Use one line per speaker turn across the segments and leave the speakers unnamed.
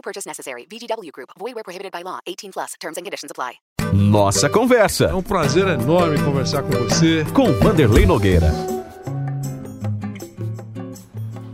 No purchase necessary. VGW Group. Void where prohibited by law. 18 plus. Terms and conditions apply.
Nossa
É
Conversa,
um prazer enorme conversar com você.
com Vanderlei Nogueira.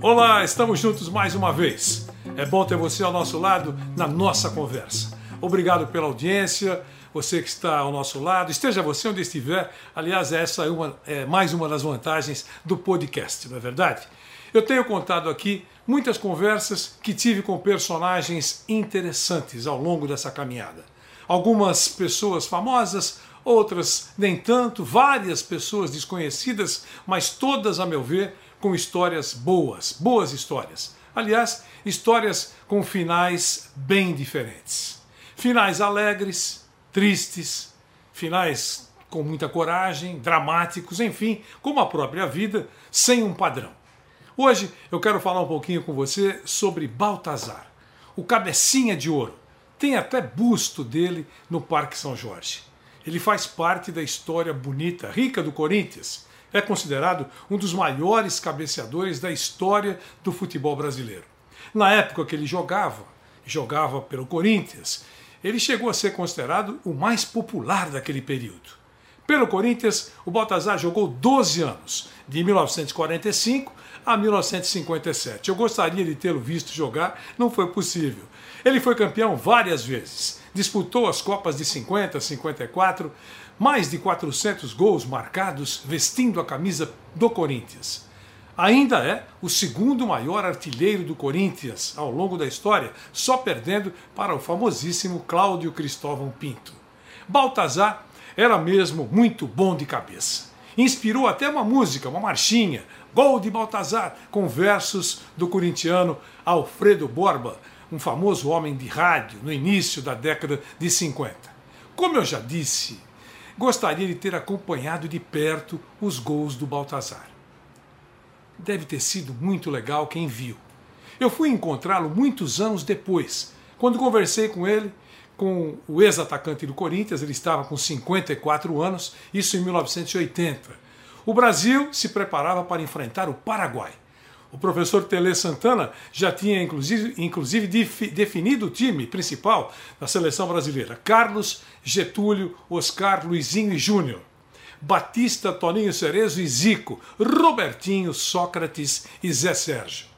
Olá, estamos juntos mais uma vez. É bom ter você ao nosso lado na nossa conversa. Obrigado pela audiência, você que está ao nosso lado, esteja você onde estiver. Aliás, essa é, uma, é mais uma das vantagens do podcast, não é verdade? Eu tenho contado aqui muitas conversas que tive com personagens interessantes ao longo dessa caminhada. Algumas pessoas famosas, outras nem tanto, várias pessoas desconhecidas, mas todas, a meu ver, com histórias boas, boas histórias. Aliás, histórias com finais bem diferentes. Finais alegres, tristes, finais com muita coragem, dramáticos, enfim, como a própria vida, sem um padrão. Hoje eu quero falar um pouquinho com você sobre Baltazar, o cabecinha de ouro. Tem até busto dele no Parque São Jorge. Ele faz parte da história bonita, rica do Corinthians. É considerado um dos maiores cabeceadores da história do futebol brasileiro. Na época que ele jogava, jogava pelo Corinthians, ele chegou a ser considerado o mais popular daquele período. Pelo Corinthians, o Baltazar jogou 12 anos, de 1945 a 1957. Eu gostaria de tê-lo visto jogar, não foi possível. Ele foi campeão várias vezes, disputou as Copas de 50, 54, mais de 400 gols marcados vestindo a camisa do Corinthians. Ainda é o segundo maior artilheiro do Corinthians ao longo da história, só perdendo para o famosíssimo Cláudio Cristóvão Pinto. Baltazar era mesmo muito bom de cabeça. Inspirou até uma música, uma marchinha, Gol de Baltazar, com versos do corintiano Alfredo Borba, um famoso homem de rádio no início da década de 50. Como eu já disse, gostaria de ter acompanhado de perto os gols do Baltazar. Deve ter sido muito legal quem viu. Eu fui encontrá-lo muitos anos depois, quando conversei com ele, com o ex-atacante do Corinthians, ele estava com 54 anos, isso em 1980. O Brasil se preparava para enfrentar o Paraguai. O professor Tele Santana já tinha inclusive, inclusive definido o time principal da seleção brasileira: Carlos, Getúlio, Oscar, Luizinho e Júnior. Batista, Toninho Cerezo e Zico, Robertinho, Sócrates e Zé Sérgio.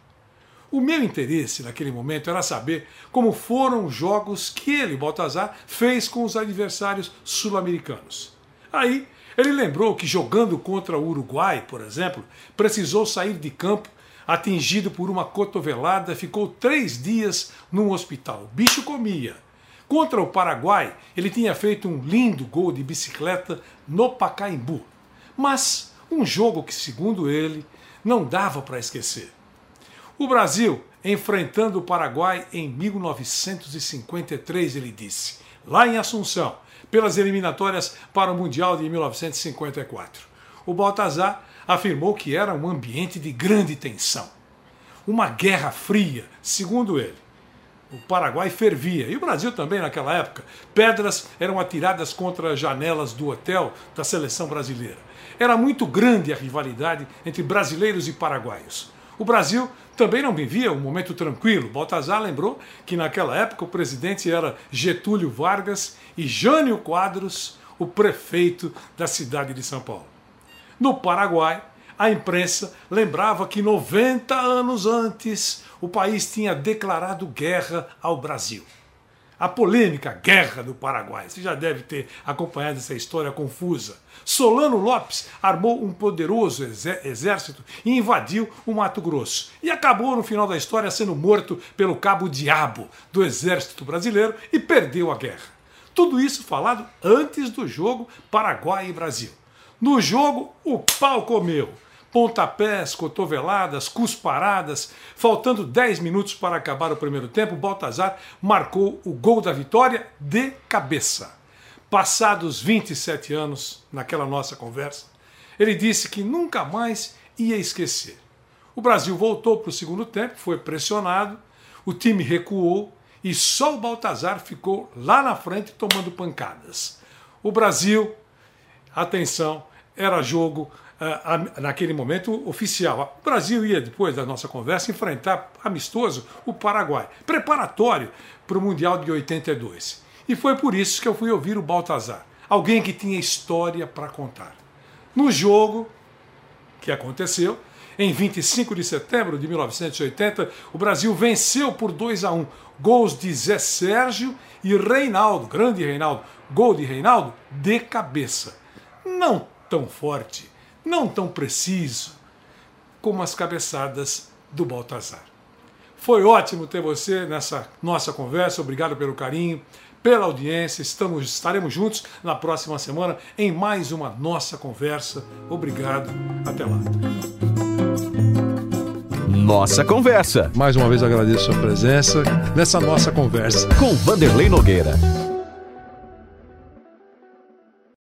O meu interesse naquele momento era saber como foram os jogos que ele, Baltazar, fez com os adversários sul-americanos. Aí ele lembrou que jogando contra o Uruguai, por exemplo, precisou sair de campo atingido por uma cotovelada, ficou três dias num hospital. O bicho comia. Contra o Paraguai, ele tinha feito um lindo gol de bicicleta no Pacaembu. Mas um jogo que, segundo ele, não dava para esquecer. O Brasil enfrentando o Paraguai em 1953, ele disse, lá em Assunção, pelas eliminatórias para o Mundial de 1954. O Baltazar afirmou que era um ambiente de grande tensão. Uma guerra fria, segundo ele. O Paraguai fervia, e o Brasil também naquela época. Pedras eram atiradas contra as janelas do hotel da seleção brasileira. Era muito grande a rivalidade entre brasileiros e paraguaios. O Brasil também não vivia um momento tranquilo. Baltazar lembrou que naquela época o presidente era Getúlio Vargas e Jânio Quadros, o prefeito da cidade de São Paulo. No Paraguai, a imprensa lembrava que 90 anos antes o país tinha declarado guerra ao Brasil. A polêmica Guerra do Paraguai. Você já deve ter acompanhado essa história confusa. Solano Lopes armou um poderoso exército e invadiu o Mato Grosso. E acabou, no final da história, sendo morto pelo cabo Diabo do exército brasileiro e perdeu a guerra. Tudo isso falado antes do jogo Paraguai e Brasil. No jogo, o pau comeu. Pontapés, cotoveladas, cusparadas. Faltando 10 minutos para acabar o primeiro tempo, Baltazar marcou o gol da vitória de cabeça. Passados 27 anos, naquela nossa conversa, ele disse que nunca mais ia esquecer. O Brasil voltou para o segundo tempo, foi pressionado, o time recuou e só o Baltazar ficou lá na frente tomando pancadas. O Brasil, atenção, era jogo naquele momento oficial. O Brasil ia, depois da nossa conversa, enfrentar amistoso o Paraguai, preparatório para o Mundial de 82. E foi por isso que eu fui ouvir o Baltazar, alguém que tinha história para contar. No jogo que aconteceu, em 25 de setembro de 1980, o Brasil venceu por 2 a 1. Gols de Zé Sérgio e Reinaldo, grande Reinaldo. Gol de Reinaldo de cabeça. Não tão forte, não tão preciso como as cabeçadas do Baltazar. Foi ótimo ter você nessa nossa conversa. Obrigado pelo carinho, pela audiência. Estamos, estaremos juntos na próxima semana em mais uma nossa conversa. Obrigado. Até lá.
Nossa Conversa.
Mais uma vez agradeço a sua presença nessa nossa conversa.
Com Vanderlei Nogueira.